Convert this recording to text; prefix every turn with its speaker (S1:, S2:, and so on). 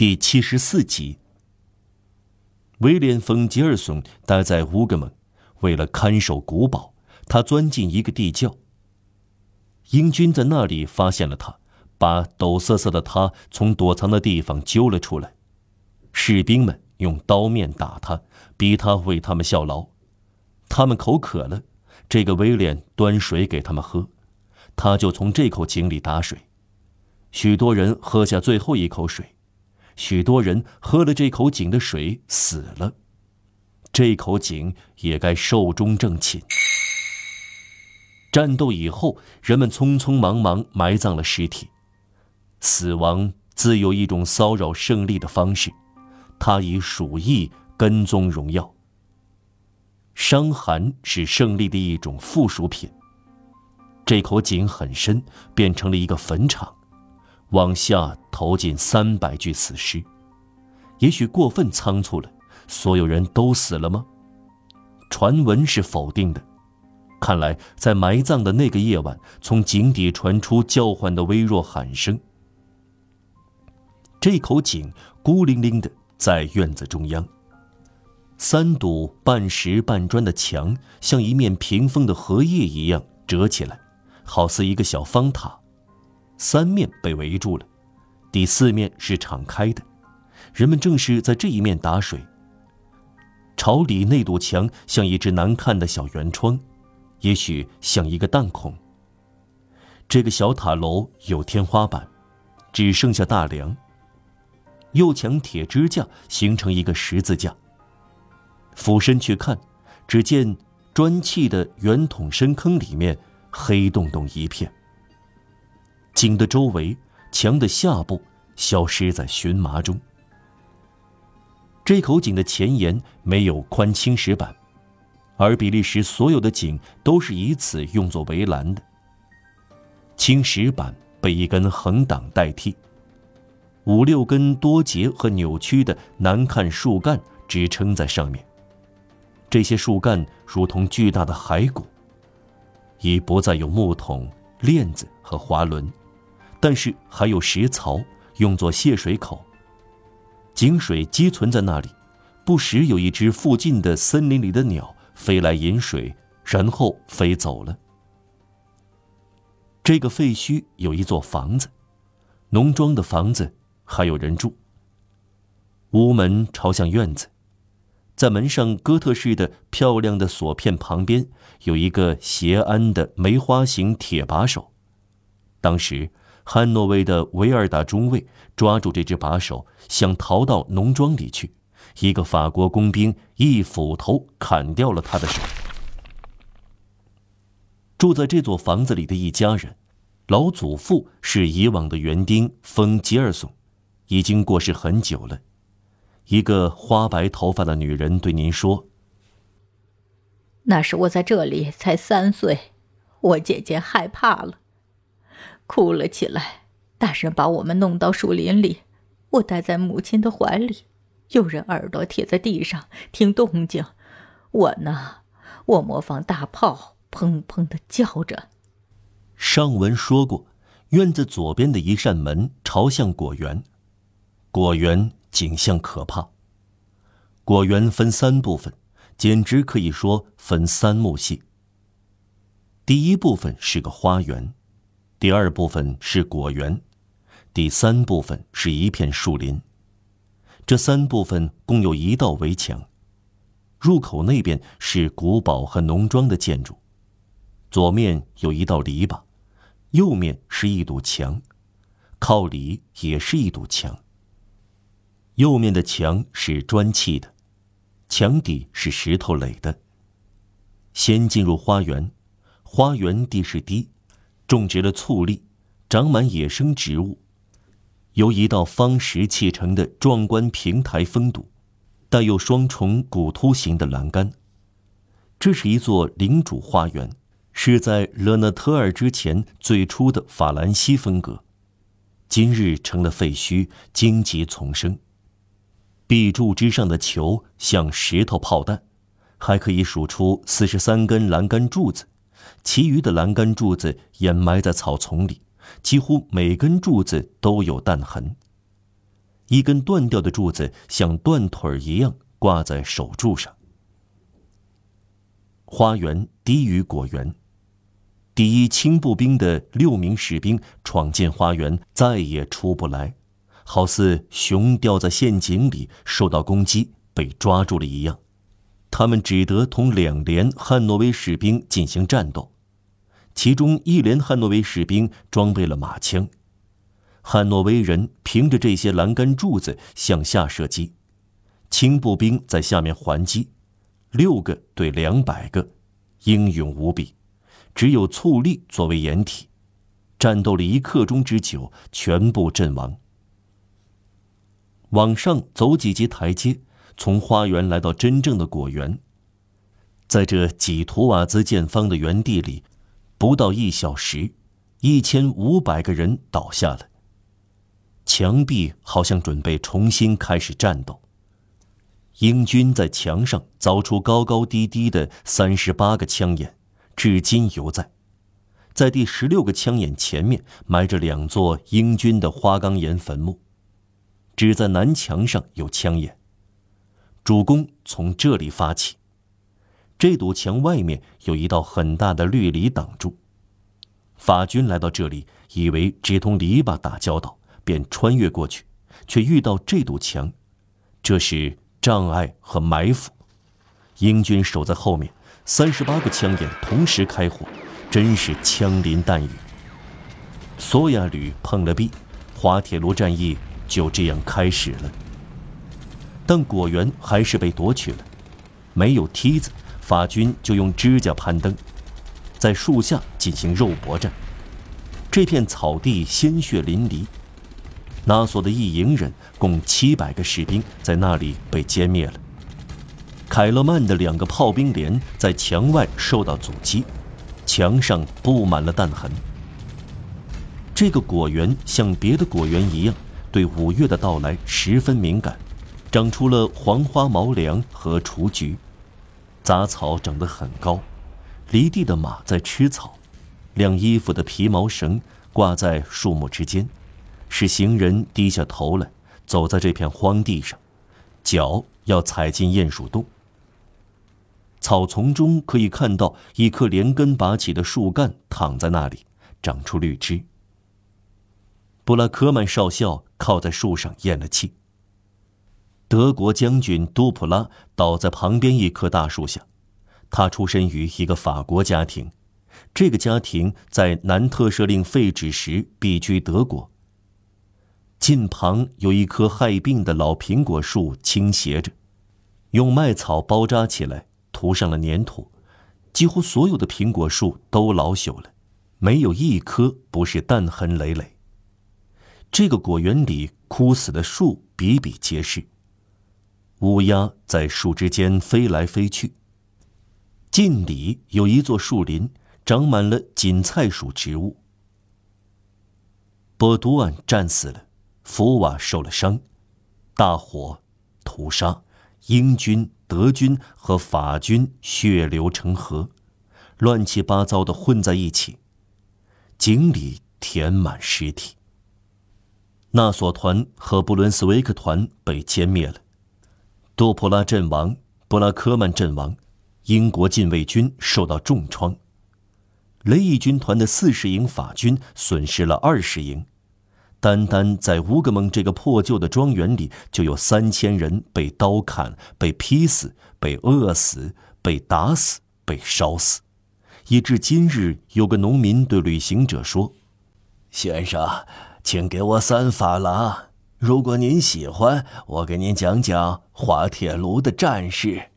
S1: 第七十四集。威廉·冯·吉尔松待在乌格蒙，为了看守古堡，他钻进一个地窖。英军在那里发现了他，把抖瑟瑟的他从躲藏的地方揪了出来。士兵们用刀面打他，逼他为他们效劳。他们口渴了，这个威廉端水给他们喝，他就从这口井里打水。许多人喝下最后一口水，许多人喝了这口井的水死了。这口井也该寿终正寝。战斗以后，人们匆匆忙忙埋葬了尸体。死亡自有一种骚扰胜利的方式，它以鼠疫跟踪荣耀。伤寒是胜利的一种附属品。这口井很深，变成了一个坟场，往下投进三百具死尸。也许过分仓促了，所有人都死了吗？传闻是否定的。看来，在埋葬的那个夜晚，从井底传出叫唤的微弱喊声。这口井孤零零的在院子中央。三堵半石半砖的墙像一面屏风的荷叶一样折起来，好似一个小方塔。三面被围住了，第四面是敞开的，人们正是在这一面打水。朝里那堵墙像一只难看的小圆窗。也许像一个弹孔。这个小塔楼有天花板，只剩下大梁。右墙铁支架形成一个十字架。俯身去看，只见砖砌的圆筒深坑里面黑洞洞一片。井的周围，墙的下部消失在荨麻中。这口井的前沿没有宽青石板。而比利时所有的井都是以此用作围栏的。青石板被一根横挡代替，五六根多节和扭曲的难看树干支撑在上面。这些树干如同巨大的骸骨，已不再有木桶、链子和滑轮，但是还有石槽用作泄水口。井水积存在那里，不时有一只附近的森林里的鸟。飞来饮水，然后飞走了。这个废墟有一座房子，农庄的房子还有人住。屋门朝向院子，在门上哥特式的漂亮的锁片旁边有一个斜安的梅花形铁把手。当时，汉诺威的维尔达中尉抓住这只把手，想逃到农庄里去。一个法国工兵一斧头砍掉了他的手。住在这座房子里的一家人，老祖父是以往的园丁冯吉尔松，已经过世很久了。一个花白头发的女人对您说：“
S2: 那时我在这里才三岁，我姐姐害怕了，哭了起来。大人把我们弄到树林里，我待在母亲的怀里。”有人耳朵贴在地上听动静，我呢，我模仿大炮砰砰的叫着。
S1: 上文说过，院子左边的一扇门朝向果园，果园景象可怕。果园分三部分，简直可以说分三幕戏。第一部分是个花园，第二部分是果园，第三部分是一片树林。这三部分共有一道围墙，入口那边是古堡和农庄的建筑，左面有一道篱笆，右面是一堵墙，靠里也是一堵墙。右面的墙是砖砌的，墙底是石头垒的。先进入花园，花园地势低，种植了醋栗，长满野生植物。由一道方石砌成的壮观平台封堵，带有双重古凸形的栏杆。这是一座领主花园，是在勒纳特尔之前最初的法兰西风格，今日成了废墟，荆棘丛生。壁柱之上的球像石头炮弹，还可以数出四十三根栏杆柱子，其余的栏杆柱子掩埋在草丛里。几乎每根柱子都有弹痕。一根断掉的柱子像断腿一样挂在手柱上。花园低于果园。第一轻步兵的六名士兵闯进花园，再也出不来，好似熊掉在陷阱里受到攻击被抓住了一样。他们只得同两连汉诺威士兵进行战斗，其中一连汉诺威士兵装备了马枪，汉诺威人凭着这些栏杆柱子向下射击，轻步兵在下面还击，六个对两百个，英勇无比。只有醋栗作为掩体，战斗了一刻钟之久，全部阵亡。往上走几级台阶，从花园来到真正的果园。在这几图瓦兹见方的园地里，不到一小时，一千五百个人倒下了。墙壁好像准备重新开始战斗。英军在墙上凿出高高低低的三十八个枪眼。至今犹在，在第十六个枪眼前面埋着两座英军的花岗岩坟墓，只在南墙上有枪眼。主攻从这里发起，这堵墙外面有一道很大的绿篱挡住。法军来到这里，以为直通篱笆打交道，便穿越过去，却遇到这堵墙，这是障碍和埋伏。英军守在后面。三十八个枪眼同时开火，真是枪林弹雨。索亚旅碰了壁，滑铁卢战役就这样开始了。但果园还是被夺取了，没有梯子，法军就用指甲攀登，在树下进行肉搏战。这片草地鲜血淋漓，纳索的一营人共七百个士兵在那里被歼灭了。凯勒曼的两个炮兵连在墙外受到阻击，墙上布满了弹痕。这个果园像别的果园一样，对五月的到来十分敏感，长出了黄花毛梁和雏菊，杂草长得很高，犁地的马在吃草，晾衣服的皮毛绳挂在树木之间，使行人低下头来走在这片荒地上，脚要踩进鼹鼠洞。草丛中可以看到一棵连根拔起的树干躺在那里，长出绿枝。布拉科曼少校靠在树上咽了气。德国将军多普拉倒在旁边一棵大树下，他出身于一个法国家庭，这个家庭在南特赦令废止时避居德国。近旁有一棵害病的老苹果树倾斜着，用麦草包扎起来。涂上了粘土，几乎所有的苹果树都老朽了，没有一棵不是弹痕累累。这个果园里枯死的树比比皆是，乌鸦在树枝间飞来飞去。近里有一座树林，长满了锦菜属植物。波多安战死了，福瓦受了伤，大火屠杀。英军、德军和法军血流成河，乱七八糟的混在一起，井里填满尸体。纳索团和布伦斯维克团被歼灭了，多普拉阵亡，布拉科曼阵亡，英国禁卫军受到重创，雷伊军团的四十营法军损失了二十营。单单在乌格蒙这个破旧的庄园里，就有三千人被刀砍、被劈死、被饿死、被打死、被烧死，以至今日，有个农民对旅行者说：“
S3: 先生，请给我三法郎。如果您喜欢，我给您讲讲滑铁卢的战事。”